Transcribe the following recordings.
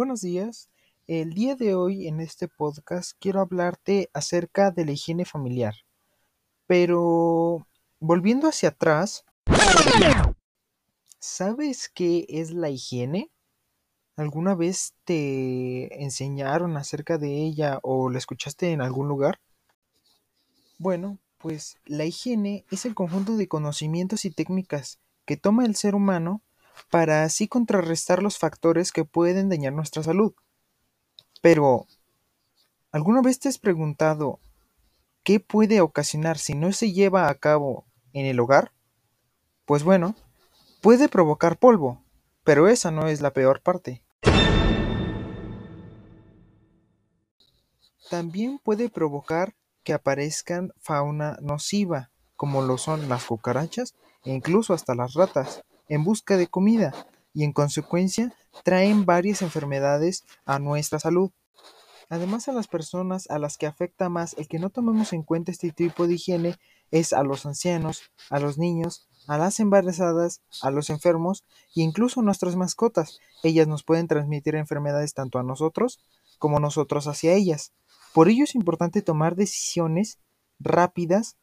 Buenos días. El día de hoy en este podcast quiero hablarte acerca de la higiene familiar. Pero volviendo hacia atrás, ¿sabes qué es la higiene? ¿Alguna vez te enseñaron acerca de ella o la escuchaste en algún lugar? Bueno, pues la higiene es el conjunto de conocimientos y técnicas que toma el ser humano para así contrarrestar los factores que pueden dañar nuestra salud. Pero, ¿alguna vez te has preguntado qué puede ocasionar si no se lleva a cabo en el hogar? Pues bueno, puede provocar polvo, pero esa no es la peor parte. También puede provocar que aparezcan fauna nociva, como lo son las cucarachas e incluso hasta las ratas, en busca de comida, y en consecuencia traen varias enfermedades a nuestra salud. Además a las personas a las que afecta más el que no tomemos en cuenta este tipo de higiene es a los ancianos, a los niños, a las embarazadas, a los enfermos e incluso a nuestras mascotas. Ellas nos pueden transmitir enfermedades tanto a nosotros como nosotros hacia ellas. Por ello es importante tomar decisiones rápidas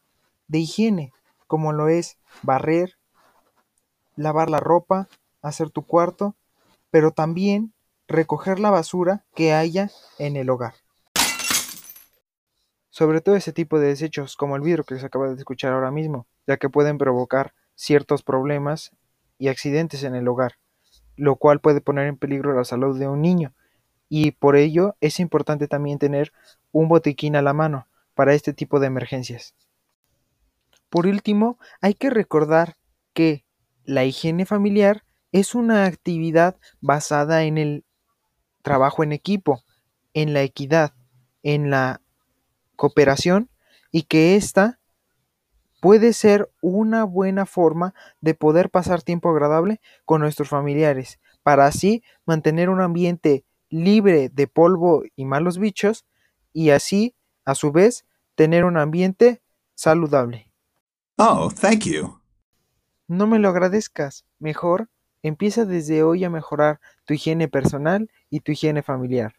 de higiene, como lo es barrer, lavar la ropa, hacer tu cuarto, pero también recoger la basura que haya en el hogar. Sobre todo ese tipo de desechos, como el vidrio que se acaba de escuchar ahora mismo, ya que pueden provocar ciertos problemas y accidentes en el hogar, lo cual puede poner en peligro la salud de un niño y por ello es importante también tener un botiquín a la mano para este tipo de emergencias. Por último, hay que recordar que la higiene familiar es una actividad basada en el trabajo en equipo, en la equidad, en la cooperación y que ésta puede ser una buena forma de poder pasar tiempo agradable con nuestros familiares, para así mantener un ambiente libre de polvo y malos bichos y así, a su vez, tener un ambiente saludable. Oh, thank you. No me lo agradezcas, mejor empieza desde hoy a mejorar tu higiene personal y tu higiene familiar.